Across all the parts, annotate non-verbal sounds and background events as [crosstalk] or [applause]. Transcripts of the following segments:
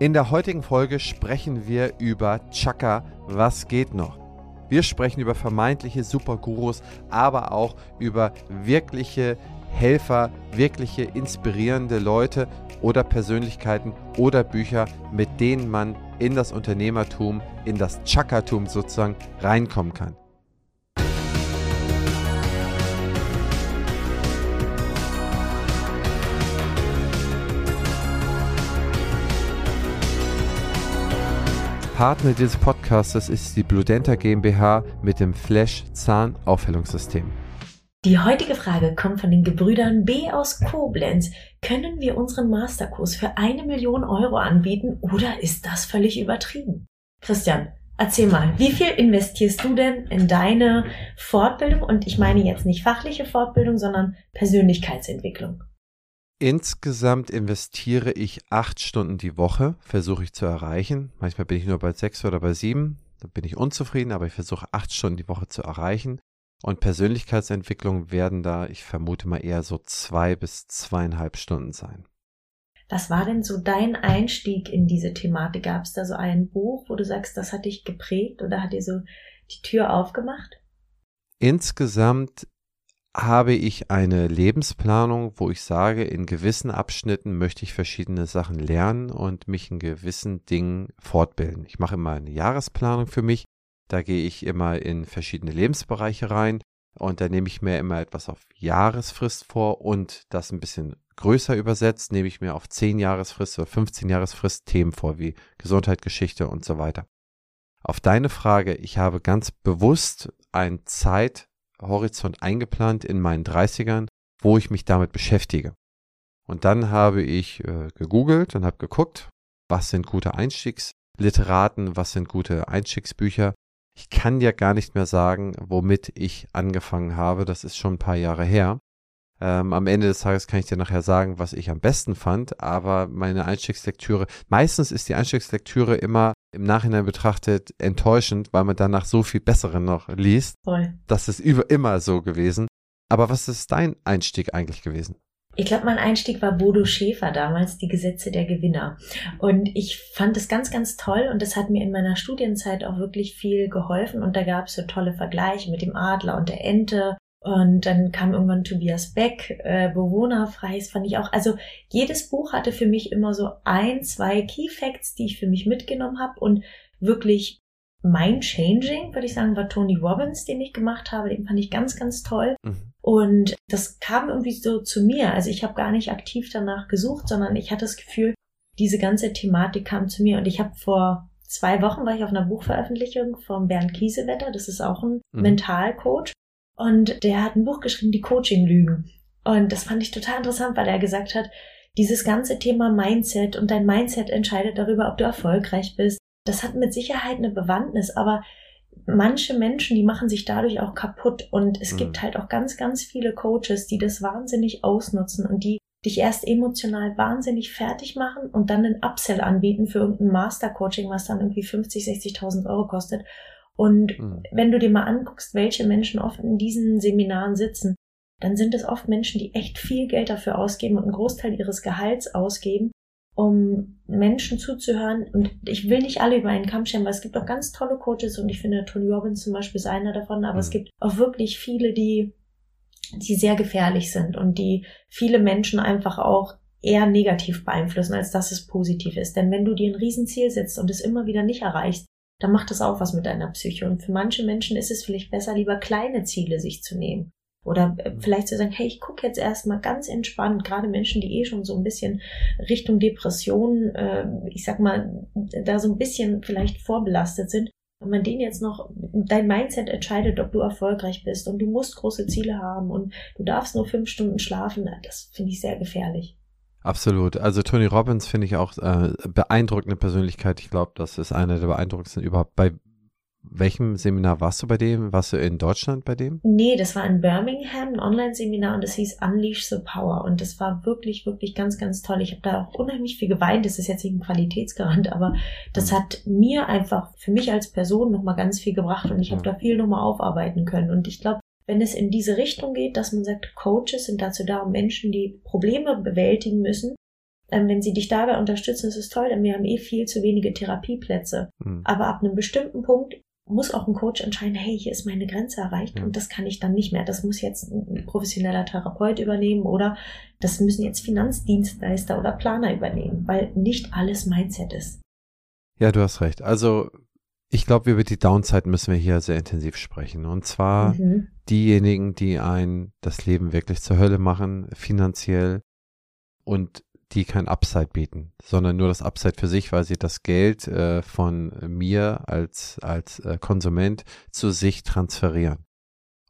In der heutigen Folge sprechen wir über Chaka, was geht noch? Wir sprechen über vermeintliche Supergurus, aber auch über wirkliche Helfer, wirkliche inspirierende Leute oder Persönlichkeiten oder Bücher, mit denen man in das Unternehmertum, in das Chakatum sozusagen reinkommen kann. Partner dieses Podcastes ist die Bludenta GmbH mit dem Flash Zahnaufhellungssystem. Die heutige Frage kommt von den Gebrüdern B aus Koblenz. Können wir unseren Masterkurs für eine Million Euro anbieten oder ist das völlig übertrieben? Christian, erzähl mal, wie viel investierst du denn in deine Fortbildung? Und ich meine jetzt nicht fachliche Fortbildung, sondern Persönlichkeitsentwicklung. Insgesamt investiere ich acht Stunden die Woche, versuche ich zu erreichen. Manchmal bin ich nur bei sechs oder bei sieben. Da bin ich unzufrieden, aber ich versuche acht Stunden die Woche zu erreichen. Und Persönlichkeitsentwicklung werden da, ich vermute mal eher so zwei bis zweieinhalb Stunden sein. Was war denn so dein Einstieg in diese Thematik? Gab es da so ein Buch, wo du sagst, das hat dich geprägt oder hat dir so die Tür aufgemacht? Insgesamt habe ich eine Lebensplanung, wo ich sage, in gewissen Abschnitten möchte ich verschiedene Sachen lernen und mich in gewissen Dingen fortbilden. Ich mache immer eine Jahresplanung für mich. Da gehe ich immer in verschiedene Lebensbereiche rein und da nehme ich mir immer etwas auf Jahresfrist vor und das ein bisschen größer übersetzt, nehme ich mir auf 10 Jahresfrist oder 15 Jahresfrist Themen vor, wie Gesundheit, Geschichte und so weiter. Auf deine Frage, ich habe ganz bewusst ein Zeit Horizont eingeplant in meinen 30ern, wo ich mich damit beschäftige. Und dann habe ich äh, gegoogelt und habe geguckt, was sind gute Einstiegsliteraten, was sind gute Einstiegsbücher. Ich kann dir gar nicht mehr sagen, womit ich angefangen habe. Das ist schon ein paar Jahre her. Ähm, am Ende des Tages kann ich dir nachher sagen, was ich am besten fand, aber meine Einstiegslektüre, meistens ist die Einstiegslektüre immer im Nachhinein betrachtet enttäuschend, weil man danach so viel bessere noch liest. Voll. Das ist über, immer so gewesen. Aber was ist dein Einstieg eigentlich gewesen? Ich glaube, mein Einstieg war Bodo Schäfer damals, die Gesetze der Gewinner. Und ich fand es ganz, ganz toll und das hat mir in meiner Studienzeit auch wirklich viel geholfen. Und da gab es so tolle Vergleiche mit dem Adler und der Ente und dann kam irgendwann Tobias Beck, äh, Bewohnerfrei, das fand ich auch. Also jedes Buch hatte für mich immer so ein, zwei Key Facts, die ich für mich mitgenommen habe und wirklich mind-changing, würde ich sagen, war Tony Robbins, den ich gemacht habe. Den fand ich ganz, ganz toll. Mhm. Und das kam irgendwie so zu mir. Also ich habe gar nicht aktiv danach gesucht, sondern ich hatte das Gefühl, diese ganze Thematik kam zu mir. Und ich habe vor zwei Wochen war ich auf einer Buchveröffentlichung von Bernd Kiesewetter. Das ist auch ein mhm. Mentalcoach. Und der hat ein Buch geschrieben, die Coaching-Lügen. Und das fand ich total interessant, weil er gesagt hat, dieses ganze Thema Mindset und dein Mindset entscheidet darüber, ob du erfolgreich bist. Das hat mit Sicherheit eine Bewandtnis, aber manche Menschen, die machen sich dadurch auch kaputt. Und es mhm. gibt halt auch ganz, ganz viele Coaches, die das wahnsinnig ausnutzen und die dich erst emotional wahnsinnig fertig machen und dann einen Upsell anbieten für irgendein Master-Coaching, was dann irgendwie 50, 60.000 Euro kostet. Und mhm. wenn du dir mal anguckst, welche Menschen oft in diesen Seminaren sitzen, dann sind es oft Menschen, die echt viel Geld dafür ausgeben und einen Großteil ihres Gehalts ausgeben, um Menschen zuzuhören. Und ich will nicht alle über einen Kamm scheren, weil es gibt auch ganz tolle Coaches und ich finde, Tony Robbins zum Beispiel ist einer davon, aber mhm. es gibt auch wirklich viele, die, die sehr gefährlich sind und die viele Menschen einfach auch eher negativ beeinflussen, als dass es positiv ist. Denn wenn du dir ein Riesenziel setzt und es immer wieder nicht erreichst, dann macht das auch was mit deiner Psyche. Und für manche Menschen ist es vielleicht besser, lieber kleine Ziele sich zu nehmen. Oder äh, vielleicht zu sagen, hey, ich gucke jetzt erstmal ganz entspannt, gerade Menschen, die eh schon so ein bisschen Richtung Depression, äh, ich sag mal, da so ein bisschen vielleicht vorbelastet sind. Wenn man denen jetzt noch, dein Mindset entscheidet, ob du erfolgreich bist und du musst große Ziele haben und du darfst nur fünf Stunden schlafen, das finde ich sehr gefährlich. Absolut. Also Tony Robbins finde ich auch äh, beeindruckende Persönlichkeit. Ich glaube, das ist einer der beeindruckendsten überhaupt. Bei welchem Seminar warst du bei dem? Warst du in Deutschland bei dem? Nee, das war in Birmingham, ein Online-Seminar und das hieß Unleash the Power. Und das war wirklich, wirklich ganz, ganz toll. Ich habe da auch unheimlich viel geweint. Das ist jetzt nicht ein Qualitätsgarant, aber das mhm. hat mir einfach für mich als Person nochmal ganz viel gebracht und ich habe mhm. da viel nochmal aufarbeiten können. Und ich glaube, wenn es in diese Richtung geht, dass man sagt, Coaches sind dazu da, um Menschen, die Probleme bewältigen müssen, Ähm, wenn sie dich dabei unterstützen, ist es toll, denn wir haben eh viel zu wenige Therapieplätze. Mhm. Aber ab einem bestimmten Punkt muss auch ein Coach entscheiden, hey, hier ist meine Grenze erreicht mhm. und das kann ich dann nicht mehr. Das muss jetzt ein professioneller Therapeut übernehmen oder das müssen jetzt Finanzdienstleister oder Planer übernehmen, weil nicht alles Mindset ist. Ja, du hast recht. Also ich glaube, über die Downside müssen wir hier sehr intensiv sprechen. Und zwar mhm. diejenigen, die ein das Leben wirklich zur Hölle machen, finanziell und die kein Upside bieten, sondern nur das Upside für sich, weil sie das Geld äh, von mir als, als äh, Konsument zu sich transferieren.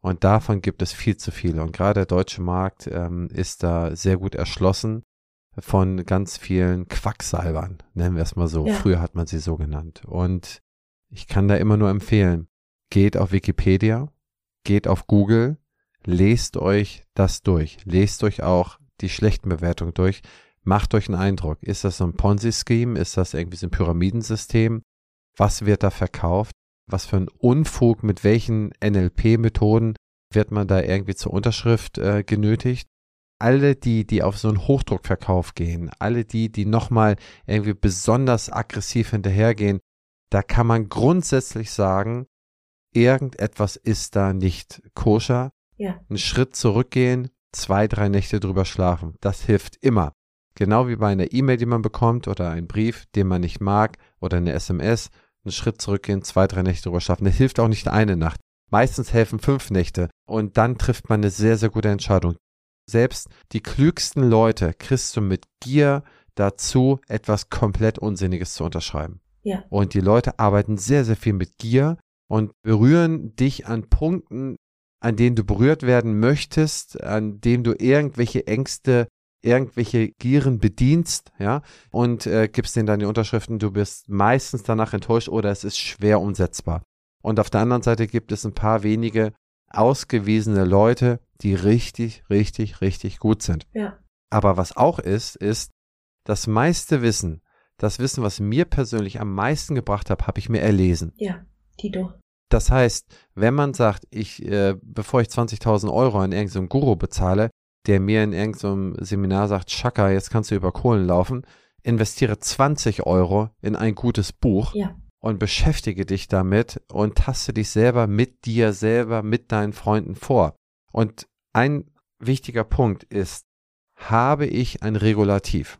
Und davon gibt es viel zu viele. Und gerade der deutsche Markt ähm, ist da sehr gut erschlossen von ganz vielen Quacksalbern, nennen wir es mal so. Ja. Früher hat man sie so genannt. Und ich kann da immer nur empfehlen, geht auf Wikipedia, geht auf Google, lest euch das durch, lest euch auch die schlechten Bewertungen durch, macht euch einen Eindruck. Ist das so ein Ponzi-Scheme? Ist das irgendwie so ein Pyramidensystem? Was wird da verkauft? Was für ein Unfug, mit welchen NLP-Methoden wird man da irgendwie zur Unterschrift äh, genötigt? Alle die, die auf so einen Hochdruckverkauf gehen, alle die, die nochmal irgendwie besonders aggressiv hinterhergehen, da kann man grundsätzlich sagen, irgendetwas ist da nicht koscher. Ja. Einen Schritt zurückgehen, zwei, drei Nächte drüber schlafen. Das hilft immer. Genau wie bei einer E-Mail, die man bekommt oder einem Brief, den man nicht mag oder eine SMS. Einen Schritt zurückgehen, zwei, drei Nächte drüber schlafen. Das hilft auch nicht eine Nacht. Meistens helfen fünf Nächte. Und dann trifft man eine sehr, sehr gute Entscheidung. Selbst die klügsten Leute kriegst du mit Gier dazu, etwas komplett Unsinniges zu unterschreiben. Ja. Und die Leute arbeiten sehr, sehr viel mit Gier und berühren dich an Punkten, an denen du berührt werden möchtest, an denen du irgendwelche Ängste, irgendwelche Gieren bedienst, ja, und äh, gibst denen dann die Unterschriften. Du bist meistens danach enttäuscht oder es ist schwer umsetzbar. Und auf der anderen Seite gibt es ein paar wenige ausgewiesene Leute, die richtig, richtig, richtig gut sind. Ja. Aber was auch ist, ist, das meiste Wissen, das Wissen, was mir persönlich am meisten gebracht hat, habe ich mir erlesen. Ja, Tito. Das heißt, wenn man sagt, ich, äh, bevor ich 20.000 Euro an irgendeinem Guru bezahle, der mir in irgendeinem Seminar sagt, Schaka, jetzt kannst du über Kohlen laufen, investiere 20 Euro in ein gutes Buch ja. und beschäftige dich damit und taste dich selber mit dir selber, mit deinen Freunden vor. Und ein wichtiger Punkt ist, habe ich ein Regulativ?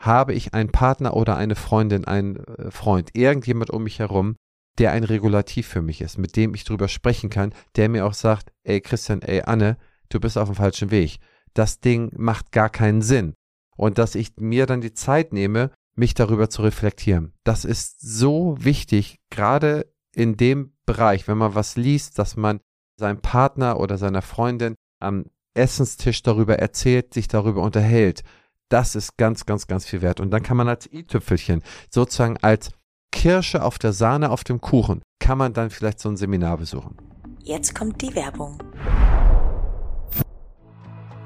Habe ich einen Partner oder eine Freundin, einen äh, Freund, irgendjemand um mich herum, der ein Regulativ für mich ist, mit dem ich drüber sprechen kann, der mir auch sagt, ey Christian, ey Anne, du bist auf dem falschen Weg. Das Ding macht gar keinen Sinn. Und dass ich mir dann die Zeit nehme, mich darüber zu reflektieren. Das ist so wichtig, gerade in dem Bereich, wenn man was liest, dass man seinem Partner oder seiner Freundin am Essenstisch darüber erzählt, sich darüber unterhält das ist ganz, ganz, ganz viel wert. Und dann kann man als i-Tüpfelchen, sozusagen als Kirsche auf der Sahne auf dem Kuchen, kann man dann vielleicht so ein Seminar besuchen. Jetzt kommt die Werbung.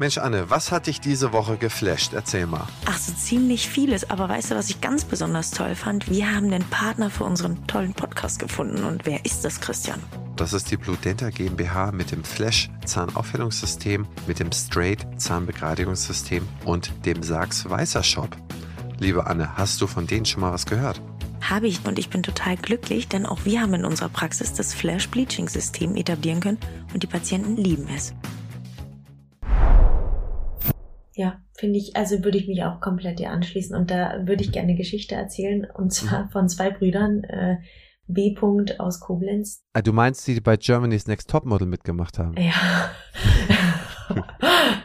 Mensch, Anne, was hat dich diese Woche geflasht? Erzähl mal. Ach, so ziemlich vieles. Aber weißt du, was ich ganz besonders toll fand? Wir haben den Partner für unseren tollen Podcast gefunden. Und wer ist das, Christian? Das ist die Blue Denta GmbH mit dem Flash Zahnaufhellungssystem, mit dem Straight Zahnbegradigungssystem und dem Sachs Weißer Shop. Liebe Anne, hast du von denen schon mal was gehört? Habe ich und ich bin total glücklich, denn auch wir haben in unserer Praxis das Flash Bleaching System etablieren können und die Patienten lieben es. Ja, finde ich, also würde ich mich auch komplett dir anschließen und da würde ich gerne eine Geschichte erzählen und zwar mhm. von zwei Brüdern, äh, B. -Punkt aus Koblenz. Ah, du meinst, die bei Germany's Next Topmodel mitgemacht haben? Ja. [laughs]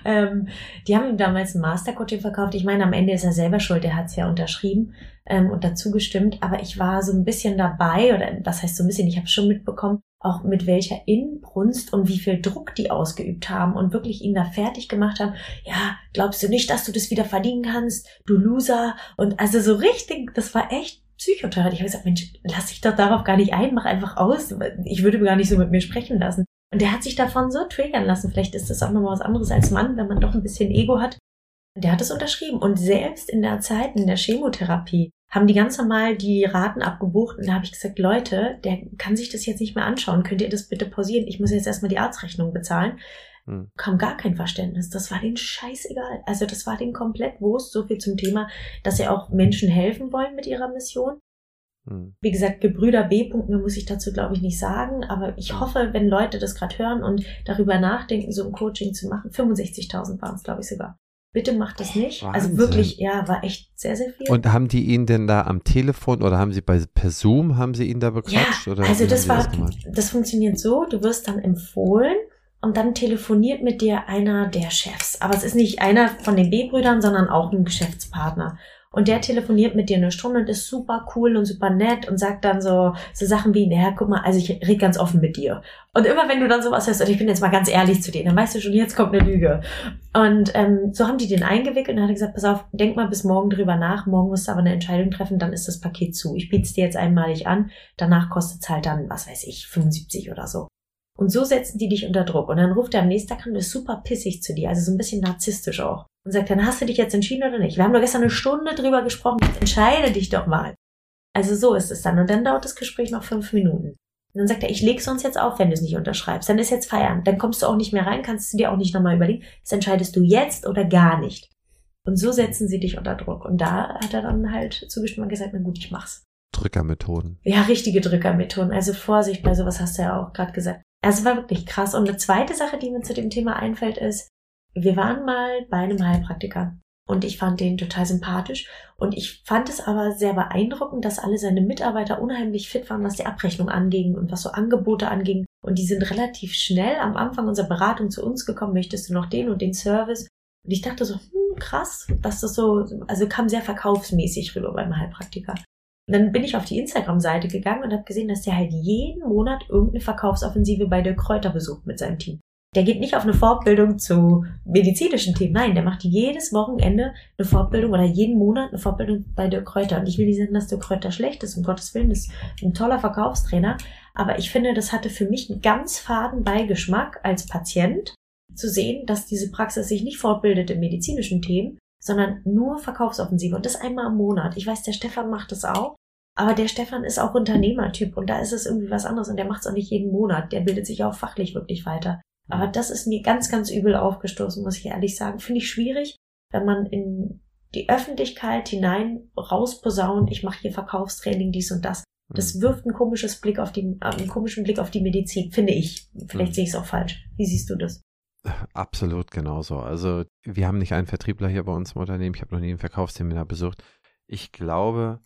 ähm, die haben ihm damals ein Mastercoaching verkauft. Ich meine, am Ende ist er selber schuld, er hat es ja unterschrieben ähm, und dazu gestimmt, aber ich war so ein bisschen dabei, oder was heißt so ein bisschen, ich habe schon mitbekommen, auch mit welcher Inbrunst und wie viel Druck die ausgeübt haben und wirklich ihn da fertig gemacht haben. Ja, glaubst du nicht, dass du das wieder verdienen kannst, du Loser? Und also so richtig, das war echt Psychotherapie. Ich habe gesagt, Mensch, lass dich doch darauf gar nicht ein, mach einfach aus. Ich würde gar nicht so mit mir sprechen lassen. Und der hat sich davon so triggern lassen. Vielleicht ist das auch nochmal was anderes als Mann, wenn man doch ein bisschen Ego hat. Der hat es unterschrieben. Und selbst in der Zeit, in der Chemotherapie, haben die ganz normal die Raten abgebucht und da habe ich gesagt, Leute, der kann sich das jetzt nicht mehr anschauen. Könnt ihr das bitte pausieren? Ich muss jetzt erstmal die Arztrechnung bezahlen. Hm. Kam gar kein Verständnis. Das war denen scheißegal. Also das war denen komplett Wurst. So viel zum Thema, dass sie auch Menschen helfen wollen mit ihrer Mission. Hm. Wie gesagt, Gebrüder B. mehr muss ich dazu glaube ich nicht sagen, aber ich hm. hoffe, wenn Leute das gerade hören und darüber nachdenken, so ein Coaching zu machen, 65.000 waren es glaube ich sogar. Bitte macht das nicht. Also Wahnsinn. Also wirklich, ja, war echt sehr, sehr viel. Und haben die ihn denn da am Telefon oder haben sie bei per Zoom, haben sie ihn da bequatscht? Ja, oder also das war, das, das funktioniert so, du wirst dann empfohlen und dann telefoniert mit dir einer der Chefs. Aber es ist nicht einer von den B-Brüdern, sondern auch ein Geschäftspartner. Und der telefoniert mit dir eine Stunde und ist super cool und super nett und sagt dann so, so Sachen wie, naja, guck mal, also ich rede ganz offen mit dir. Und immer wenn du dann sowas hörst, und ich bin jetzt mal ganz ehrlich zu dir, dann weißt du schon, jetzt kommt eine Lüge. Und ähm, so haben die den eingewickelt und hat gesagt, pass auf, denk mal bis morgen drüber nach, morgen musst du aber eine Entscheidung treffen, dann ist das Paket zu. Ich biete es dir jetzt einmalig an, danach kostet es halt dann, was weiß ich, 75 oder so. Und so setzen die dich unter Druck. Und dann ruft er am nächsten Tag und ist super pissig zu dir, also so ein bisschen narzisstisch auch. Und sagt, dann hast du dich jetzt entschieden oder nicht? Wir haben doch gestern eine Stunde drüber gesprochen, jetzt entscheide dich doch mal. Also so ist es dann. Und dann dauert das Gespräch noch fünf Minuten. Und dann sagt er, ich leg sonst jetzt auf, wenn du es nicht unterschreibst. Dann ist jetzt Feierabend. Dann kommst du auch nicht mehr rein, kannst du dir auch nicht nochmal überlegen. Das entscheidest du jetzt oder gar nicht. Und so setzen sie dich unter Druck. Und da hat er dann halt zugestimmt und gesagt, na gut, ich mach's. Drückermethoden. Ja, richtige Drückermethoden. Also Vorsicht bei sowas hast du ja auch gerade gesagt. Also war wirklich krass. Und eine zweite Sache, die mir zu dem Thema einfällt, ist, wir waren mal bei einem Heilpraktiker und ich fand den total sympathisch und ich fand es aber sehr beeindruckend, dass alle seine Mitarbeiter unheimlich fit waren, was die Abrechnung anging und was so Angebote anging und die sind relativ schnell am Anfang unserer Beratung zu uns gekommen, möchtest du noch den und den Service? Und ich dachte so, hm, krass, dass das so, also kam sehr verkaufsmäßig rüber beim Heilpraktiker. Dann bin ich auf die Instagram-Seite gegangen und habe gesehen, dass der halt jeden Monat irgendeine Verkaufsoffensive bei der Kräuter besucht mit seinem Team. Der geht nicht auf eine Fortbildung zu medizinischen Themen. Nein, der macht jedes Wochenende eine Fortbildung oder jeden Monat eine Fortbildung bei der Kräuter. Und ich will nicht sagen, dass der Kräuter schlecht ist, um Gottes Willen, ist ein toller Verkaufstrainer. Aber ich finde, das hatte für mich einen ganz faden Beigeschmack als Patient zu sehen, dass diese Praxis sich nicht fortbildet in medizinischen Themen, sondern nur Verkaufsoffensive und das einmal im Monat. Ich weiß, der Stefan macht das auch. Aber der Stefan ist auch Unternehmertyp und da ist es irgendwie was anderes und der macht es auch nicht jeden Monat. Der bildet sich auch fachlich wirklich weiter. Aber mhm. das ist mir ganz, ganz übel aufgestoßen, muss ich ehrlich sagen. Finde ich schwierig, wenn man in die Öffentlichkeit hinein rausposaunt, ich mache hier Verkaufstraining, dies und das. Das mhm. wirft ein komisches Blick auf die, einen komischen Blick auf die Medizin, finde ich. Vielleicht mhm. sehe ich es auch falsch. Wie siehst du das? Absolut genauso. Also wir haben nicht einen Vertriebler hier bei uns im Unternehmen. Ich habe noch nie ein Verkaufsseminar besucht. Ich glaube,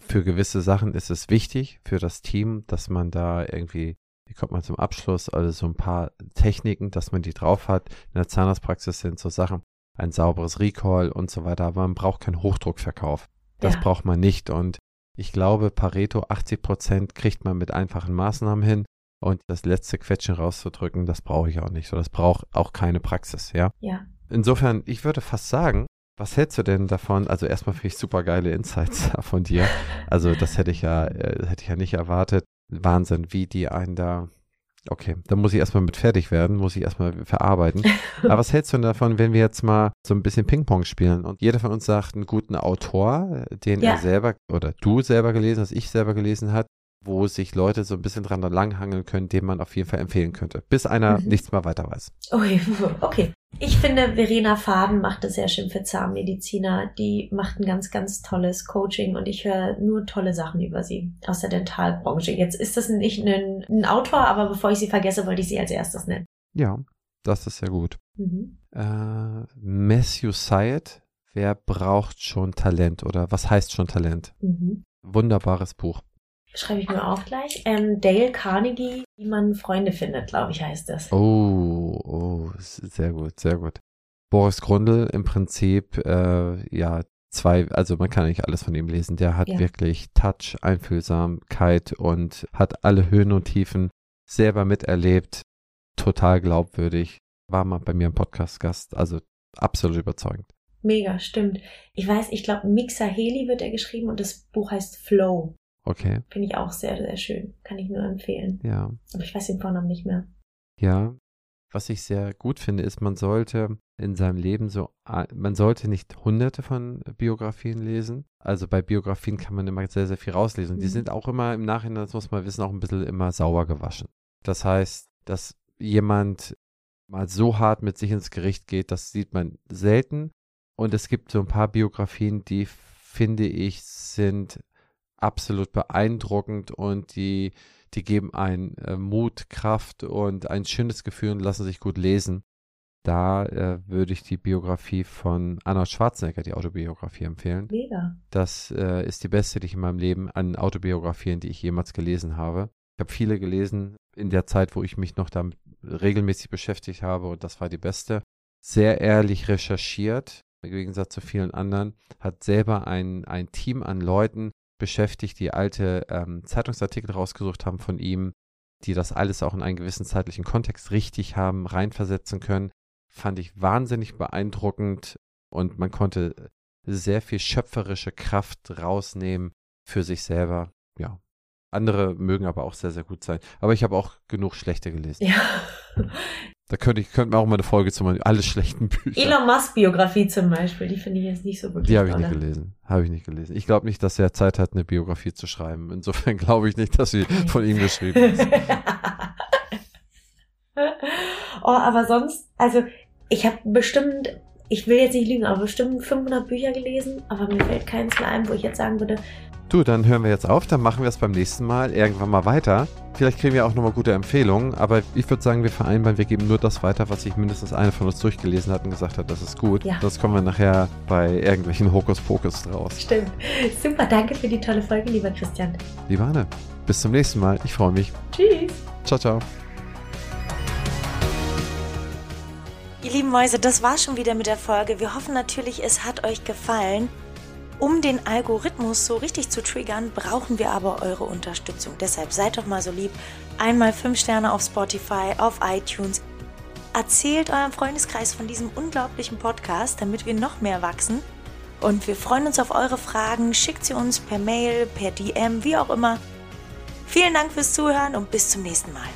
für gewisse Sachen ist es wichtig für das Team, dass man da irgendwie, wie kommt man zum Abschluss, also so ein paar Techniken, dass man die drauf hat. In der Zahnarztpraxis sind so Sachen, ein sauberes Recall und so weiter, aber man braucht keinen Hochdruckverkauf. Das ja. braucht man nicht und ich glaube, Pareto 80 Prozent kriegt man mit einfachen Maßnahmen hin und das letzte Quetschen rauszudrücken, das brauche ich auch nicht. So, das braucht auch keine Praxis, ja? Ja. Insofern, ich würde fast sagen, was hältst du denn davon? Also erstmal finde ich super geile Insights [laughs] von dir. Also das hätte ich ja, äh, hätte ich ja nicht erwartet. Wahnsinn, wie die einen da. Okay, dann muss ich erstmal mit fertig werden, muss ich erstmal verarbeiten. [laughs] Aber was hältst du denn davon, wenn wir jetzt mal so ein bisschen Ping-Pong spielen und jeder von uns sagt einen guten Autor, den ja. er selber oder du selber gelesen hast, ich selber gelesen hat, wo sich Leute so ein bisschen dran langhangeln können, den man auf jeden Fall empfehlen könnte, bis einer mhm. nichts mehr weiter weiß. Okay, [laughs] okay. Ich finde, Verena Faden macht es sehr schön für Zahnmediziner. Die macht ein ganz, ganz tolles Coaching und ich höre nur tolle Sachen über sie aus der Dentalbranche. Jetzt ist das nicht ein, ein Autor, aber bevor ich sie vergesse, wollte ich sie als erstes nennen. Ja, das ist sehr gut. Mhm. Äh, Matthew Syed, wer braucht schon Talent oder was heißt schon Talent? Mhm. Wunderbares Buch. Schreibe ich mir auch gleich. Ähm, Dale Carnegie, wie man Freunde findet, glaube ich, heißt das. Oh, oh, sehr gut, sehr gut. Boris Grundl im Prinzip, äh, ja, zwei, also man kann nicht alles von ihm lesen. Der hat ja. wirklich Touch, Einfühlsamkeit und hat alle Höhen und Tiefen selber miterlebt. Total glaubwürdig. War mal bei mir im Podcast-Gast, also absolut überzeugend. Mega, stimmt. Ich weiß, ich glaube, Mixa Heli wird er geschrieben und das Buch heißt Flow. Okay. Finde ich auch sehr, sehr schön. Kann ich nur empfehlen. Ja. Aber ich weiß den Vornamen nicht mehr. Ja. Was ich sehr gut finde, ist, man sollte in seinem Leben so, man sollte nicht hunderte von Biografien lesen. Also bei Biografien kann man immer sehr, sehr viel rauslesen. Mhm. Die sind auch immer im Nachhinein, das muss man wissen, auch ein bisschen immer sauber gewaschen. Das heißt, dass jemand mal so hart mit sich ins Gericht geht, das sieht man selten. Und es gibt so ein paar Biografien, die finde ich sind absolut beeindruckend und die, die geben einen äh, Mut, Kraft und ein schönes Gefühl und lassen sich gut lesen. Da äh, würde ich die Biografie von Arnold Schwarzenegger, die Autobiografie, empfehlen. Mega. Das äh, ist die beste, die ich in meinem Leben an Autobiografien, die ich jemals gelesen habe. Ich habe viele gelesen in der Zeit, wo ich mich noch damit regelmäßig beschäftigt habe und das war die beste. Sehr ehrlich recherchiert, im Gegensatz zu vielen anderen, hat selber ein, ein Team an Leuten beschäftigt, die alte ähm, Zeitungsartikel rausgesucht haben von ihm, die das alles auch in einen gewissen zeitlichen Kontext richtig haben, reinversetzen können. Fand ich wahnsinnig beeindruckend und man konnte sehr viel schöpferische Kraft rausnehmen für sich selber. Ja, andere mögen aber auch sehr, sehr gut sein. Aber ich habe auch genug schlechte gelesen. Ja. [laughs] Da könnte ich könnte man auch mal eine Folge zu machen, alle schlechten Bücher. Elon Musk Biografie zum Beispiel, die finde ich jetzt nicht so wirklich. Die habe ich nicht gelesen. Habe ich nicht gelesen. Ich glaube nicht, dass er Zeit hat, eine Biografie zu schreiben. Insofern [laughs] glaube ich nicht, dass sie von ihm geschrieben ist. [laughs] oh, aber sonst, also ich habe bestimmt, ich will jetzt nicht lügen, aber bestimmt 500 Bücher gelesen, aber mir fällt keins mehr ein, wo ich jetzt sagen würde, Du, dann hören wir jetzt auf, dann machen wir es beim nächsten Mal irgendwann mal weiter. Vielleicht kriegen wir auch nochmal gute Empfehlungen, aber ich würde sagen, wir vereinbaren, wir geben nur das weiter, was sich mindestens eine von uns durchgelesen hat und gesagt hat, das ist gut. Ja. Das kommen wir nachher bei irgendwelchen Hokuspokus draus. Stimmt. Super, danke für die tolle Folge, lieber Christian. Lieber Anne, bis zum nächsten Mal. Ich freue mich. Tschüss. Ciao, ciao. Ihr lieben Mäuse, das war schon wieder mit der Folge. Wir hoffen natürlich, es hat euch gefallen. Um den Algorithmus so richtig zu triggern, brauchen wir aber eure Unterstützung. Deshalb seid doch mal so lieb. Einmal 5 Sterne auf Spotify, auf iTunes. Erzählt eurem Freundeskreis von diesem unglaublichen Podcast, damit wir noch mehr wachsen. Und wir freuen uns auf eure Fragen. Schickt sie uns per Mail, per DM, wie auch immer. Vielen Dank fürs Zuhören und bis zum nächsten Mal.